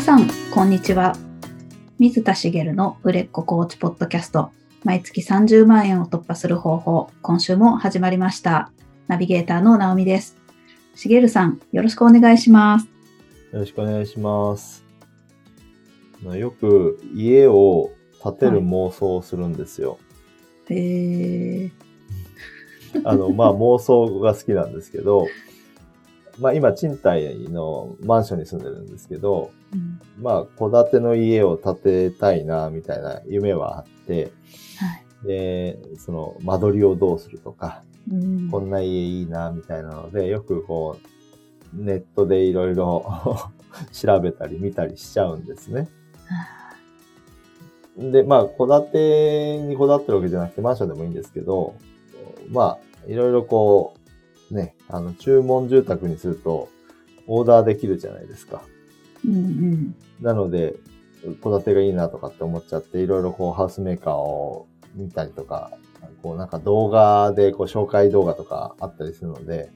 皆さん、こんにちは。水田茂の売れっ子コーチポッドキャスト、毎月30万円を突破する方法、今週も始まりました。ナビゲーターの直美です。茂さん、よろしくお願いします。よろしくお願いします。まあよく家を建てる妄想をするんですよ。へー。あの、まあ妄想が好きなんですけど、まあ今賃貸のマンションに住んでるんですけど、うん。まあ戸建ての家を建てたいな、みたいな夢はあって、はい。で、その間取りをどうするとか、うん。こんな家いいな、みたいなので、よくこう、ネットでいろいろ 調べたり見たりしちゃうんですね。で、まあ、戸建てにこだわってるわけじゃなくて、マンションでもいいんですけど、まあ、いろいろこう、ね、あの、注文住宅にすると、オーダーできるじゃないですか。うんうんなので、戸建てがいいなとかって思っちゃって、いろいろこう、ハウスメーカーを見たりとか、こう、なんか動画で、こう、紹介動画とかあったりするので、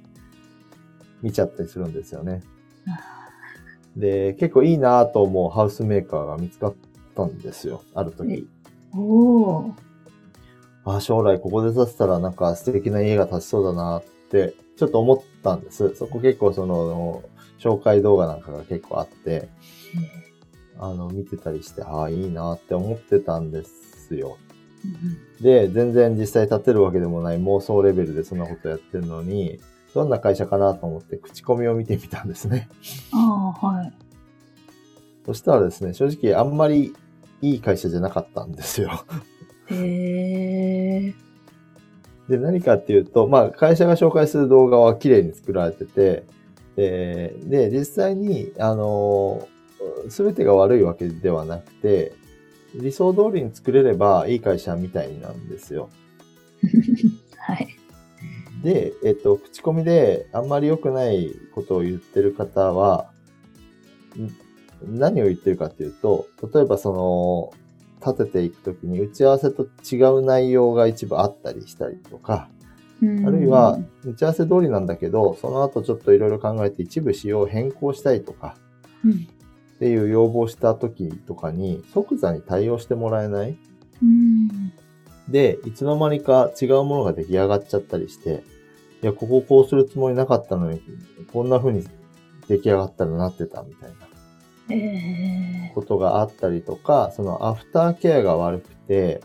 見ちゃったりするんですよね。で、結構いいなと思うハウスメーカーが見つかったんですよ。ある時。おー。あ、将来ここで建てたらなんか素敵な家が建ちそうだなって、ちょっと思ったんです。そこ結構その、紹介動画なんかが結構あって、あの、見てたりして、ああ、いいなって思ってたんですよ。で、全然実際建てるわけでもない妄想レベルでそんなことやってるのに、どんな会社かなと思って口コミを見てみたんですね。ああ、はい。そしたらですね、正直あんまりいい会社じゃなかったんですよ。へー。で、何かっていうと、まあ、会社が紹介する動画は綺麗に作られてて、で、で実際に、あの、すべてが悪いわけではなくて、理想通りに作れればいい会社みたいなんですよ。はい。で、えっと、口コミであんまり良くないことを言ってる方は、ん何を言ってるかっていうと、例えばその、立てていくときに打ち合わせと違う内容が一部あったりしたりとか、あるいは、打ち合わせ通りなんだけど、その後ちょっといろいろ考えて一部仕様を変更したいとか、うん、っていう要望した時とかに即座に対応してもらえない？うん。で、いつの間にか違うものが出来上がっちゃったりして、いや、こここうするつもりなかったのに、こんな風に出来上がったらなってたみたいな。えことがあったりとか、そのアフターケアが悪くて、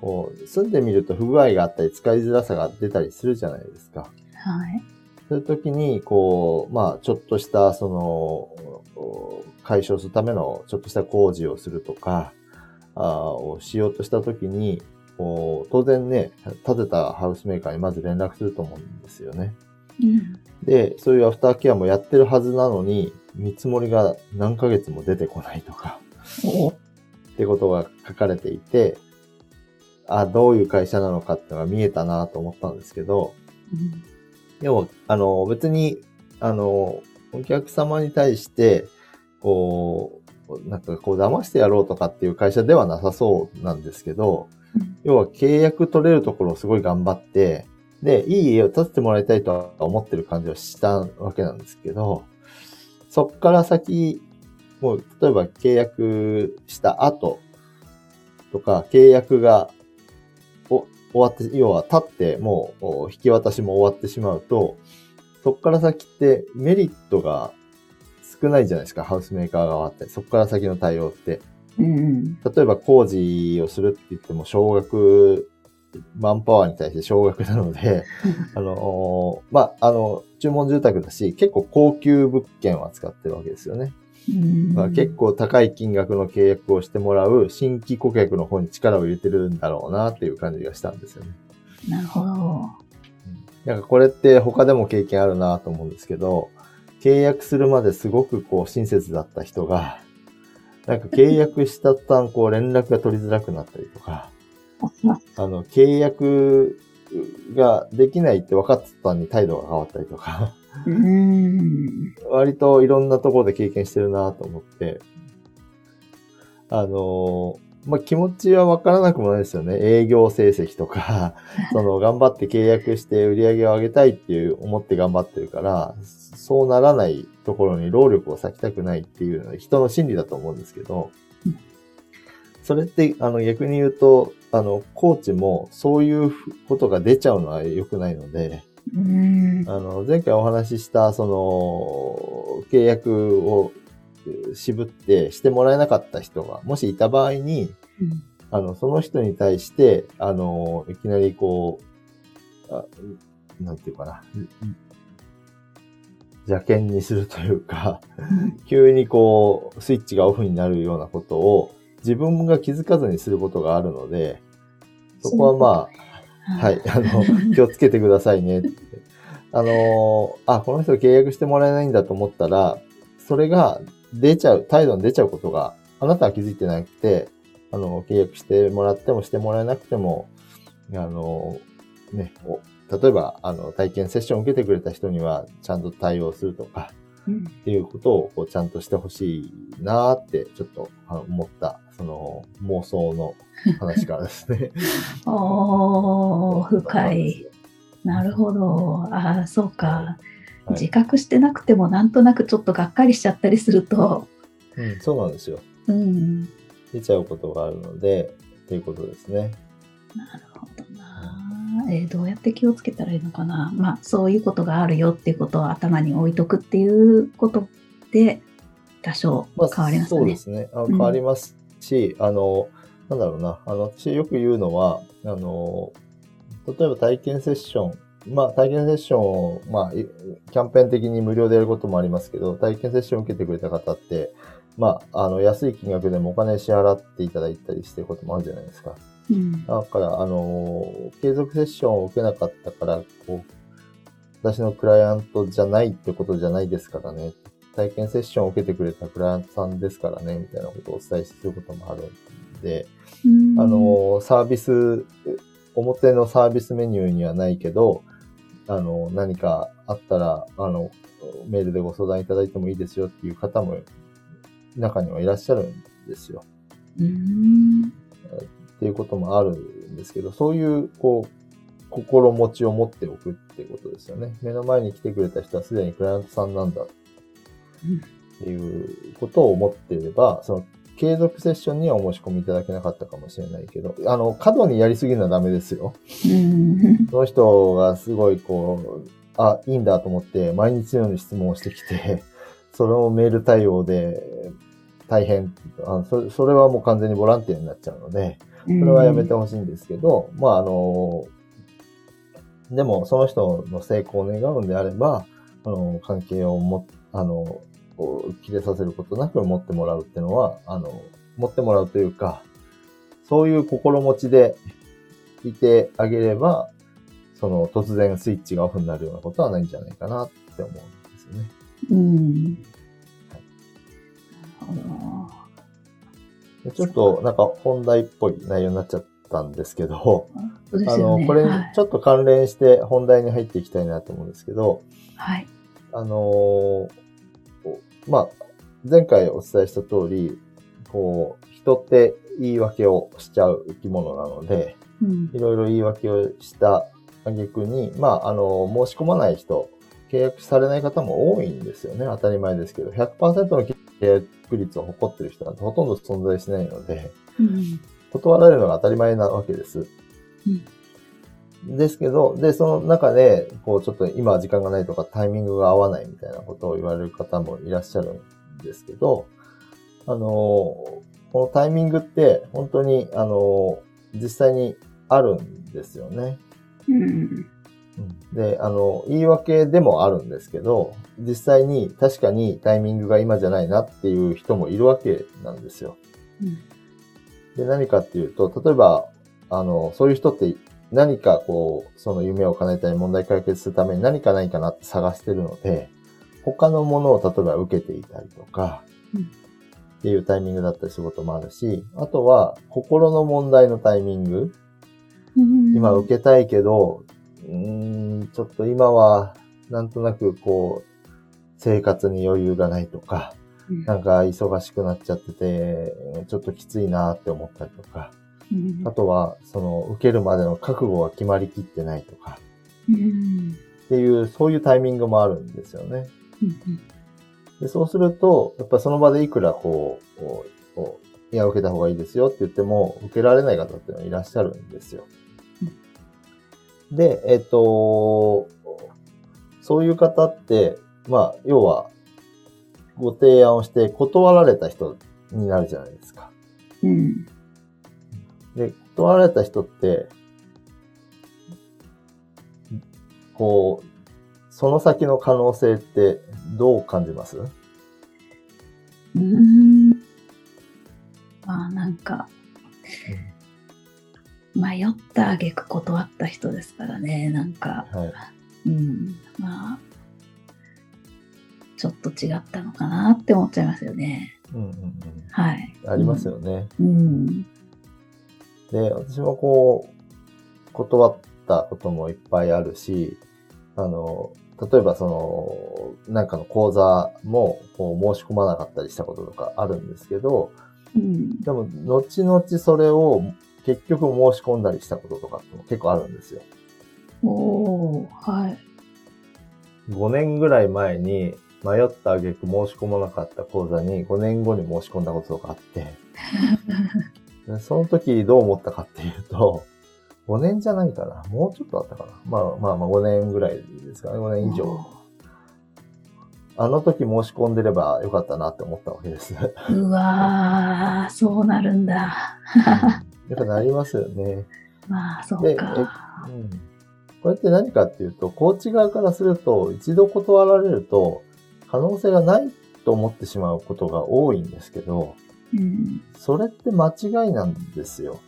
こう、住んでみると不具合があったり使いづらさが出たりするじゃないですか。ー、はい。そういう時に、こう、まあ、ちょっとした、その、解消するための、ちょっとした工事をするとか、あーをしようとした時に、こう、当然ね、建てたハウスメーカーにまず連絡すると思うんですよね。うん。で、そういうアフターケアもやってるはずなのに、見積もりが何ヶ月も出てこないとか、お。ってことが書かれていて、あ、どういう会社なのかってのが見えたなと思ったんですけど、うんでも、あの、別に、あの、お客様に対して、こう、なんかこう騙してやろうとかっていう会社ではなさそうなんですけど、うん。要は契約取れるところをすごい頑張って、で、いい家を建ててもらいたいとは思ってる感じはしたわけなんですけど、そっから先、もう、例えば契約した後とか、契約がお終わって、要は立って、もうお引き渡しも終わってしまうと、そっから先ってメリットが少ないじゃないですか、ハウスメーカー側って。そっから先の対応って。うん。例えば工事をするって言っても、少額、マンパワーに対して少額なので、あの、まあ、あの、注文住宅だし、結構高級物件を扱ってるわけですよね。うんまあ、結構高い金額の契約をしてもらう新規顧客の方に力を入れてるんだろうなっていう感じがしたんですよね。なるほど。なんかこれって他でも経験あるなと思うんですけど、契約するまですごくこう親切だった人が、なんか契約した途端こう連絡が取りづらくなったりとか、あの、契約ができないって分かってたのに態度が変わったりとか、うん。割といろんなところで経験してるなと思って、あのまあ気持ちはわからなくもないですよね。営業成績とか、その頑張って契約して売り上げを上げたいっていう思って頑張ってるから、そうならないところに労力を割きたくないっていうのは人の心理だと思うんですけどうん、それって、あの逆に言うと、あの、コーチもそういうことが出ちゃうのは良くないので、うん。あの、前回お話しした、その、契約をえー渋ってしてもらえなかった人が、もしいた場合に、うんあの、その人に対して、あの、いきなりこう、あなんていうかな、邪険にするというか、急にこう、スイッチがオフになるようなことを、自分が気づかずにすることがあるので、そこはまあ、はい、あの、気をつけてくださいねって。あの、あ、この人契約してもらえないんだと思ったら、それが出ちゃう、態度に出ちゃうことが、あなたは気づいてなくて、あの、契約してもらってもしてもらえなくても、あの、ね、お例えば、あの、体験セッションを受けてくれた人には、ちゃんと対応するとか、うんっていうことをこうちゃんとしてほしいなーって、ちょっと思った、その妄想の話からですね。おー、深い。なるほど。ああ、そうか。はい自覚してなくてもなんとなくちょっとがっかりしちゃったりすると、うん、そうなんですよ。うん、出ちゃうことがあるので、っていうことですね。なるほどな。えーどうやって気をつけたらいいのかな。まあ、そういうことがあるよっていうことを頭に置いとくっていうことで、多少まあ、変わりますかね。そうですね。あ変わりますし、あの、なんだろうな。あの、私よく言うのは、あの、例えば体験セッション、まあ、体験セッションを、まあ、いキャンペーン的に無料でやることもありますけど、体験セッションを受けてくれた方って、まあ、あの、安い金額でもお金支払っていただいたりしてることもあるじゃないですか。うんだから、あの、継続セッションを受けなかったから、こう、私のクライアントじゃないってことじゃないですからね。体験セッションを受けてくれたクライアントさんですからね、みたいなことをお伝えすることもあるんで、うんあの、サービス、表のサービスメニューにはないけど、あの、何かあったら、あの、メールでご相談いただいてもいいですよっていう方も、中にはいらっしゃるんですよ。うんっていうこともあるんですけど、そういう、こう、心持ちを持っておくっていうことですよね。目の前に来てくれた人はすでにクライアントさんなんだっていうことを思っていれば、その継続セッションにはお申し込みいただけなかったかもしれないけど、あの、過度にやりすぎるのはダメですよ。うん。その人がすごいこう、あ、いいんだと思って毎日のように質問をしてきて、それをメール対応で大変あのそれ、それはもう完全にボランティアになっちゃうので、それはやめてほしいんですけど、まああの、でもその人の成功を願うんであれば、あの、関係をも、あの、こう切れさせることなく持ってもらうっていうのは、あの、持ってもらうというか、そういう心持ちでいてあげれば、その突然スイッチがオフになるようなことはないんじゃないかなって思うんですよね。うん。なるほど。でちょっとなんか本題っぽい内容になっちゃったんですけど、そうですあの。これはいちょっと関連して本題に入っていきたいなと思うんですけど、はい。あのーまあ、前回お伝えした通り、こう、人って言い訳をしちゃう生き物なので、うんいろいろ言い訳をした挙句に、まあ、あの、申し込まない人、契約されない方も多いんですよね。当たり前ですけど、100%の契約率を誇ってる人なんてほとんど存在しないので、うん断られるのが当たり前なわけです。ですけど、で、その中で、こう、ちょっと今は時間がないとかタイミングが合わないみたいなことを言われる方もいらっしゃるんですけど、あの、このタイミングって本当に、あの、実際にあるんですよね。うんで、あの、言い訳でもあるんですけど、実際に確かにタイミングが今じゃないなっていう人もいるわけなんですよ。うんで、何かっていうと、例えば、あの、そういう人って何かこう、その夢を叶えたり問題解決するために何かないかなって探してるので、他のものを例えば受けていたりとか、うんっていうタイミングだったりすることもあるし、あとは心の問題のタイミング、うん。今受けたいけど、うーん、ちょっと今はなんとなくこう、生活に余裕がないとか、うん。なんか忙しくなっちゃってて、ちょっときついなって思ったりとか、うんあとは、その、受けるまでの覚悟が決まりきってないとか、うんっていう、そういうタイミングもあるんですよね。うんでそうすると、やっぱその場でいくらこう、こうこういや、受けた方がいいですよって言っても、受けられない方っていうのはいらっしゃるんですよ。で、えっと、そういう方って、まあ、要は、ご提案をして断られた人になるじゃないですか。うんで、断られた人って、こう、その先の可能性ってどう感じます？うん。まあなんか迷った挙句断った人ですからねなんか。はい。うん。まあちょっと違ったのかなって思っちゃいますよね。うんうんうん。はい。ありますよね。うんで、私もこう、断ったこともいっぱいあるし、あの、例えばその、なんかの講座もこう申し込まなかったりしたこととかあるんですけど、うん。でも、後々それを結局申し込んだりしたこととかっても結構あるんですよ。おーはい。5年ぐらい前に迷った挙句申し込まなかった講座に5年後に申し込んだこととかあって、で その時どう思ったかっていうと、5年じゃないかな。もうちょっとあったかな。まあまあまあ5年ぐらいですかね。5年以上。あの時申し込んでればよかったなって思ったわけです。やうわーそうなるんだっぱなりますよね。まあそうでかうん。これって何かっていうと、コーチ側からすると、一度断られると、可能性がないと思ってしまうことが多いんですけど、うんそれって間違いなんですよ。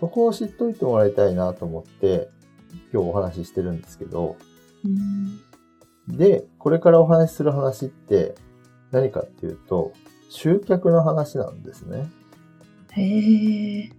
そこを知っといてもらいたいなと思って、今日お話ししてるんですけど、うんで、これからお話しする話って何かっていうと、集客の話なんですね。へえ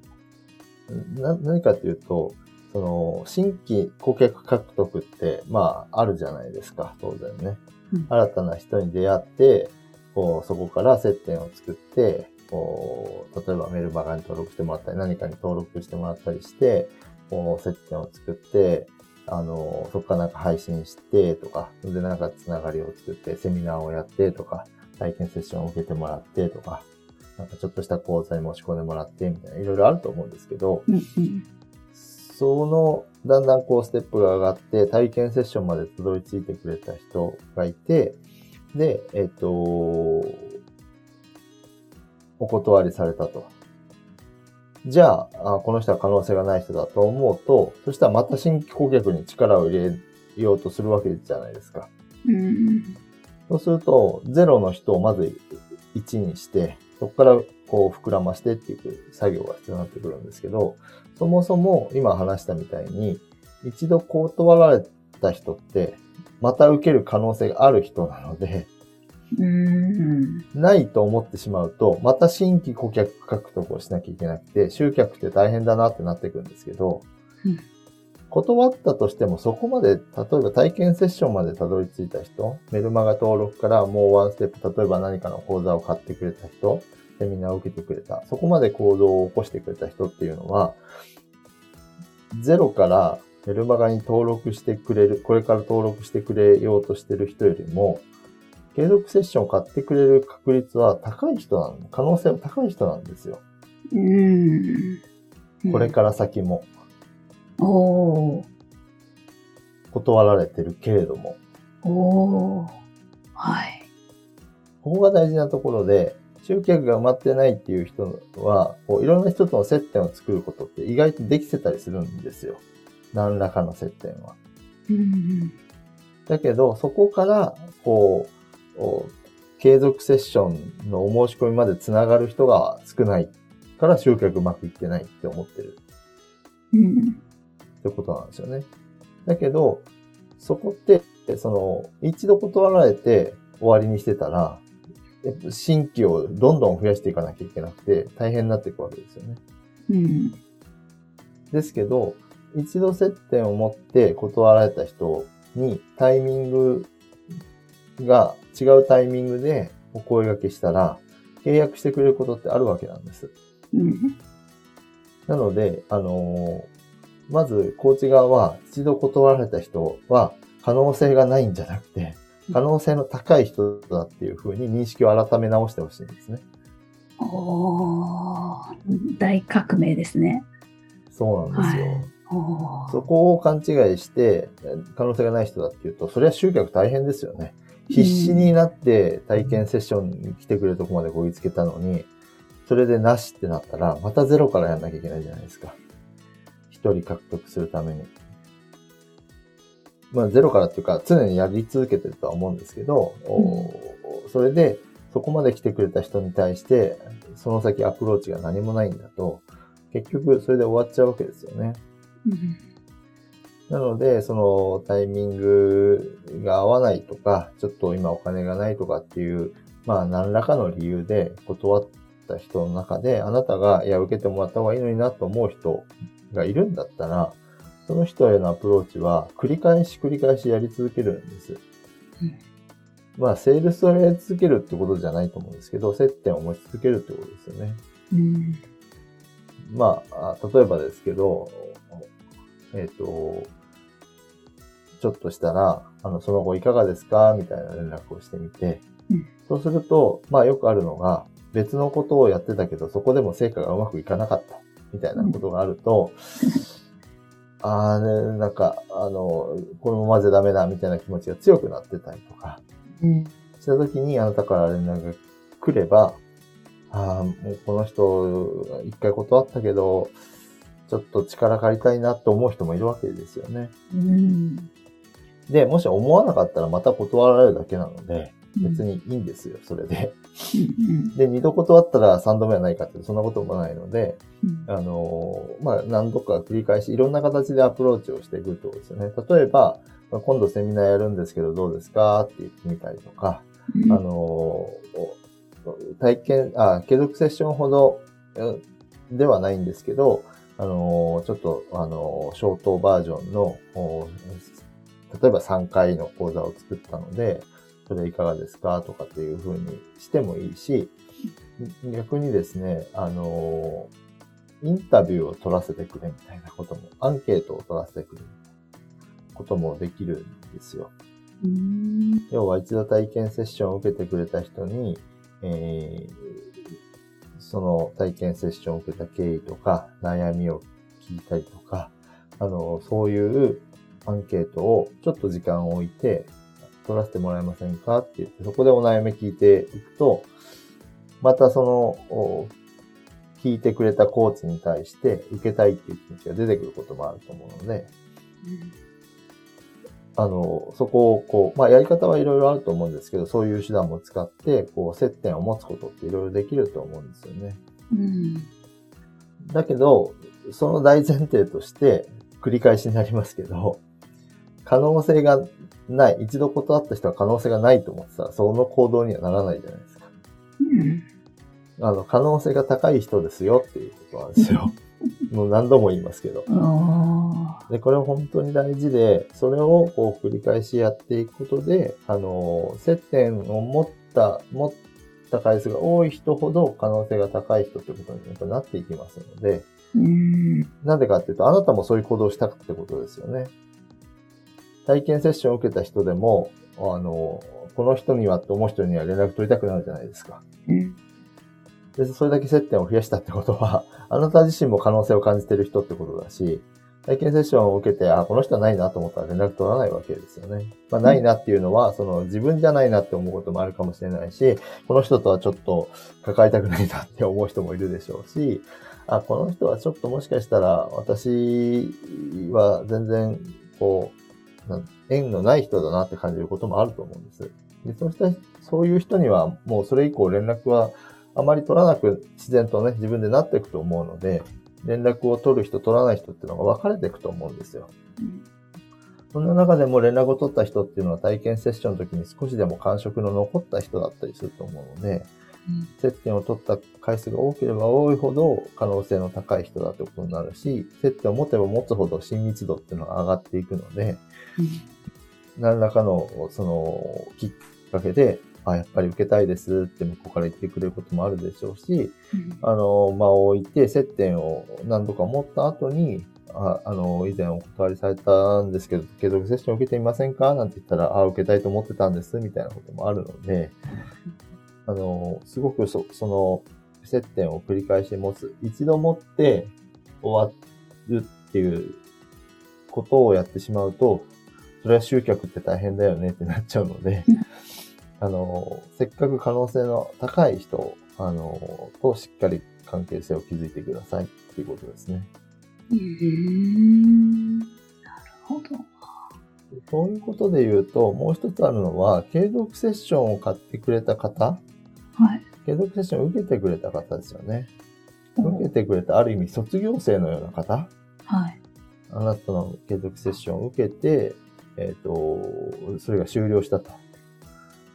な何かっていうと、その、新規顧客獲得って、まあ、あるじゃないですか、当然ね。うん新たな人に出会って、こう、そこから接点を作って、こう、例えばメルマガに登録してもらったり、何かに登録してもらったりして、こう、接点を作って、あの、そこからなんか配信してとか、で、なんかつながりを作って、セミナーをやってとか、体験セッションを受けてもらってとか、なんかちょっとした講座に申し込んでもらってみたいな、いろいろあると思うんですけど、その、だんだんこうステップが上がって、体験セッションまでたどり着いてくれた人がいて、で、えっ、と、お断りされたと。じゃああ、この人は可能性がない人だと思うと、そしたらまた新規顧客に力を入れようとするわけじゃないですか。うんそうすると、ゼロの人をまず1にして、そこからこう膨らましてっていう作業が必要になってくるんですけど、そもそも今話したみたいに、一度断られた人って、また受ける可能性がある人なので、うん。ないと思ってしまうと、また新規顧客獲得をしなきゃいけなくて、集客って大変だなってなってくるんですけど、うん。断ったとしてもそこまで、例えば体験セッションまでたどり着いた人、メルマガ登録からもうワンステップ、例えば何かの講座を買ってくれた人、セミナーを受けてくれた、そこまで行動を起こしてくれた人っていうのは、ゼロからメルマガに登録してくれる、これから登録してくれようとしてる人よりも、継続セッションを買ってくれる確率は高い人なの、可能性は高い人なんですよ。うんこれから先もおー断られてるけれども。おーはいここが大事なところで、集客が埋まってないっていう人は、こういろんな人との接点を作ることって意外とできてたりするんですよ。何らかの接点は。うんだけど、そこから、こう、お継続セッションのお申し込みまでつながる人が少ないから集客うまくいってないって思ってるうんってことなんですよね。だけど、そこって、その、一度断られて終わりにしてたら、新規をどんどん増やしていかなきゃいけなくて大変になっていくわけですよね。うんですけど、一度接点を持って断られた人にタイミングが違うタイミングでお声掛けしたら、契約してくれることってあるわけなんです。うん。なので、あのーまず、コーチ側は一度断られた人は可能性がないんじゃなくて、可能性の高い人だっていうふうに認識を改め直してほしいんですね。おー大革命ですね。そうなんですよ。はいそこを勘違いして、可能性がない人だっていうと、それは集客大変ですよね。必死になって体験セッションに来てくれるとこまでこぎつけたのに、それでなしってなったら、またゼロからやんなきゃいけないじゃないですか。一人獲得するために。まあ、ゼロからっていうか、常にやり続けてるとは思うんですけど、おそれで、そこまで来てくれた人に対して、その先アプローチが何もないんだと、結局それで終わっちゃうわけですよね。うんなので、そのタイミングが合わないとか、ちょっと今お金がないとかっていう、まあ何らかの理由で断った人の中で、あなたが、いや、受けてもらった方がいいのになと思う人がいるんだったら、その人へのアプローチは繰り返し繰り返しやり続けるんです。うんまあ、セールスをやり続けるってことじゃないと思うんですけど、接点を持ち続けるってことですよね。うんまあ、あ例えばですけど、えっ、と、ちょっとしたら、あの、その後いかがですか？みたいな連絡をしてみて、うん。そうすると、まあよくあるのが、別のことをやってたけど、そこでも成果がうまくいかなかった、みたいなことがあると、ああね、なんか、あの、このままじゃダメだ、みたいな気持ちが強くなってたりとか、うん。したときにあなたから連絡が来れば、ああ、もうこの人、一回断ったけど、ちょっと力借りたいなって思う人もいるわけですよね。うんで、もし思わなかったらまた断られるだけなので、別うんにいいんですよ、それで。うんで、二度断ったら三度目はないかって、そんなこともないので、うんあのーまあ、何度か繰り返し、いろんな形でアプローチをしていくってことですよね。例えば、まあ今度セミナーやるんですけどどうですかって言ってみたりとか、うんあのー体験、あ、継続セッションほどうんではないんですけど、あのーちょっと、あのーショートバージョンの、お例えば3回の講座を作ったので、それいかがですかとかっていう風にしてもいいし、逆にですね、あのーインタビューを取らせてくれみたいなことも、アンケートを取らせてくれみたいなこともできるんですよ。うん要は一度体験セッションを受けてくれた人に、えーその体験セッションを受けた経緯とか悩みを聞いたりとか、あの、そういうアンケートをちょっと時間を置いて取らせてもらえませんかって言って、そこでお悩み聞いていくと、またその、聞いてくれたコーチに対して受けたいっていう気持ちが出てくることもあると思うので、あの、そこをこう、まあやり方はいろいろあると思うんですけど、そういう手段も使って、こう、接点を持つことっていろいろできると思うんですよね。うんだけど、その大前提として、繰り返しになりますけど、可能性がない、一度断った人は可能性がないと思ってたら、その行動にはならないじゃないですか。うんあの、可能性が高い人ですよっていうことなんですよ。もう何度も言いますけど。で、これは本当に大事で、それをこう繰り返しやっていくことで、あの、接点を持った、持った回数が多い人ほど可能性が高い人ってことにやっぱなっていきますので、うんなんでかっていうと、あなたもそういう行動をしたってことですよね。体験セッションを受けた人でも、あの、この人にはって思う人には連絡取りたくなるじゃないですか。うんで、それだけ接点を増やしたってことは、あなた自身も可能性を感じてる人ってことだし、体験セッションを受けて、あ、この人はないなと思ったら連絡取らないわけですよね。まあ、ないなっていうのは、その自分じゃないなって思うこともあるかもしれないし、この人とはちょっと関わりたくないなって思う人もいるでしょうし、あ、この人はちょっともしかしたら私は全然、こう、縁のない人だなって感じることもあると思うんです。でそうした、そういう人にはもうそれ以降連絡はあまり取らなく自然とね、自分でなっていくと思うので、連絡を取る人、取らない人っていうのが分かれていくと思うんですよ。そんな中でも連絡を取った人っていうのは体験セッションの時に少しでも感触の残った人だったりすると思うので、接点を取った回数が多ければ多いほど可能性の高い人だってことになるし、接点を持てば持つほど親密度っていうのが上がっていくので、何らかのそのきっかけで、あ、やっぱり受けたいですって向こうから言ってくれることもあるでしょうし、うんあの、間を置いて接点を何度か持った後に、ああの、以前お断りされたんですけど、継続セッション受けてみませんか？なんて言ったら、あ、受けたいと思ってたんです、みたいなこともあるので、あの、すごくそその、接点を繰り返し持つ。一度持って終わるっていうことをやってしまうと、それは集客って大変だよねってなっちゃうのでうん、あの、せっかく可能性の高い人、あの、としっかり関係性を築いてくださいっていうことですね。うなるほど。そういうことで言うと、もう一つあるのは、継続セッションを買ってくれた方、はい。継続セッションを受けてくれた方ですよね。受けてくれた、ある意味卒業生のような方、はい。あなたの継続セッションを受けて、えっ、と、それが終了したと。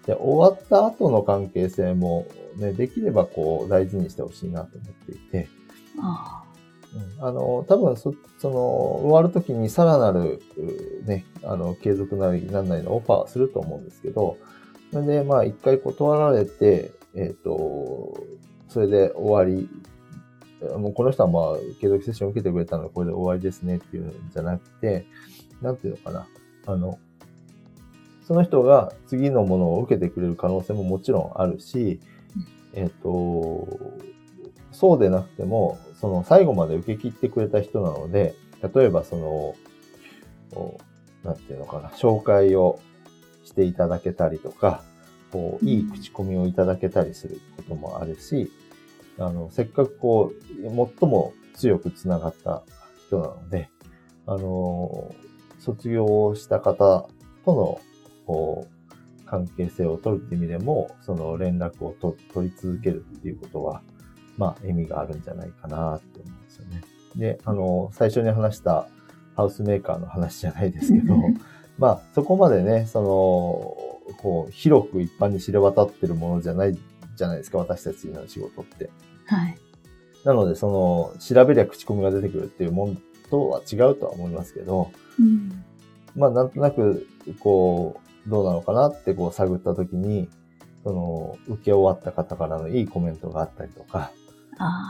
で、終わった後の関係性も、ね、できればこう、大事にしてほしいなと思っていて、あうんあの、多分そ、その、終わるときにさらなる、ね、あの、継続なりなんなりのオファーすると思うんですけど、それで、まあ、一回断られて、えっ、と、それで終わり、もうこの人はまあ、継続セッションを受けてくれたので、これで終わりですねっていうんじゃなくて、なんていうのかな。あの、その人が次のものを受けてくれる可能性ももちろんあるし、えっ、と、そうでなくても、その最後まで受け切ってくれた人なので、例えばその、なんていうのかな、紹介をしていただけたりとか、こう、いい口コミをいただけたりすることもあるし、あの、せっかくこう、最も強くつながった人なので、あの、卒業した方との、こう、関係性を取るって意味でも、その連絡をと取り続けるっていうことは、まあ、意味があるんじゃないかなって思うんですよね。で、あの、最初に話したハウスメーカーの話じゃないですけど、まあ、そこまでね、その、こう、広く一般に知れ渡ってるものじゃないじゃないですか、私たちの仕事って。はい。なので、その、調べりゃ口コミが出てくるっていうもんとは違うとは思いますけど、うん。まあ、なんとなく、こう、どうなのかなってこう探ったときに、その、受け終わった方からのいいコメントがあったりとか。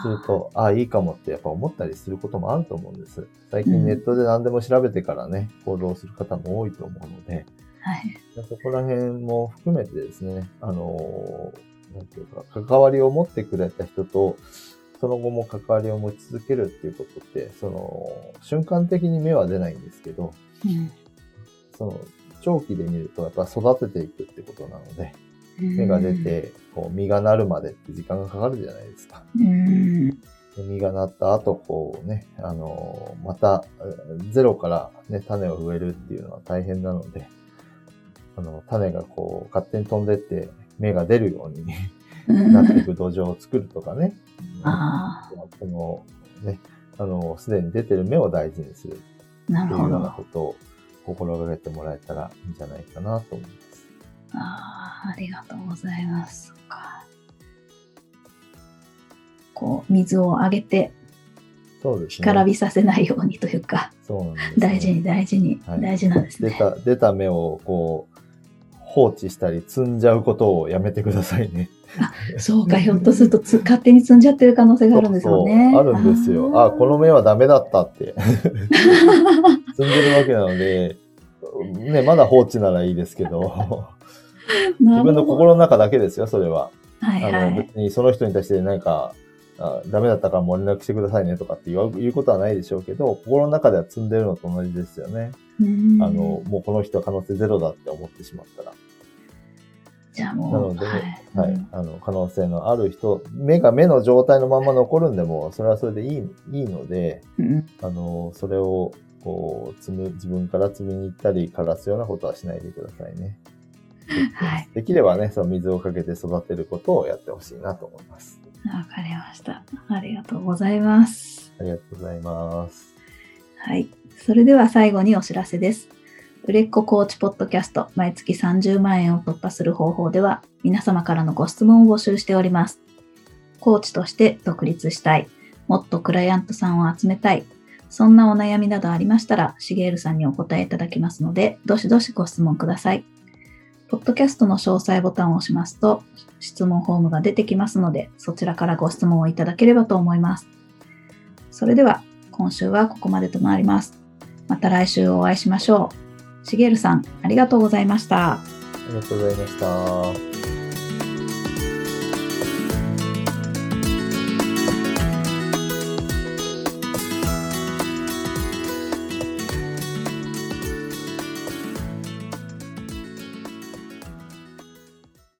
すると、ああ、いいかもってやっぱ思ったりすることもあると思うんです。最うん近ネットで何でも調べてからね、行動する方も多いと思うので、はい。そこら辺も含めてですね、あのーなんていうか、関わりを持ってくれた人と、その後も関わりを持ち続けるっていうことって、その、瞬間的に芽は出ないんですけど、うんその、長期で見るとやっぱ育てていくってことなので、芽が出。て、こう、実がなるまでって時間がかかるじゃないですか。うん。で実がなった後、こうね、あのーまた、えゼロからね、種を植えるっていうのは大変なので、あの、種がこう、勝手に飛んでって、芽が出るように なっていく土壌を作るとかね。ああ、この、ね、あの、すでに出てる芽を大事にするっていうようなど。ことを心がけてもらえたらいいんじゃないかなと思います。ああ、ありがとうございます。こう、水をあげて、そうですね。干からびさせないようにというか、そうなんです、ね。大事に大事に、はい大事なんですね。出た、出た芽をこう、放置したり積んじゃうことをやめてくださいね。そうか、ひょっとするとつ勝手に積んじゃってる可能性があるんですよね。そうそうあるんですよ。あこの芽はダメだったって 積んでるわけなので、ね、まだ放置ならいいですけど、自分の心の中だけですよ、それは。はいはあの、い。別にその人に対してなんか、あダメだったからもう連絡してくださいねとかって言うことはないでしょうけど、心の中では積んでるのと同じですよね。うんあの、もうこの人は可能性ゼロだって思ってしまったら。じゃあもう、なので、ははいい、あの、可能性のある人、目が目の状態のまま残るんでも、それはそれでいい、いいので、うんあの、それを、こう、積む、自分から積みに行ったり、枯らすようなことはしないでくださいね。はい。できればね、その水をかけて育てることをやってほしいなと思います。わかりました。ありがとうございます。ありがとうございます。はい。それでは最後にお知らせです。売れっ子コーチポッドキャスト毎月30万円を突破する方法では皆様からのご質問を募集しております。コーチとして独立したい、もっとクライアントさんを集めたい、そんなお悩みなどありましたら、しげるさんにお答えいただきますので、どしどしご質問ください。ポッドキャストの詳細ボタンを押しますと、質問フォームが出てきますので、そちらからご質問をいただければと思います。それでは、今週はここまでとなります。また来週お会いしましょう。しげるさん、ありがとうございました。ありがとうございました。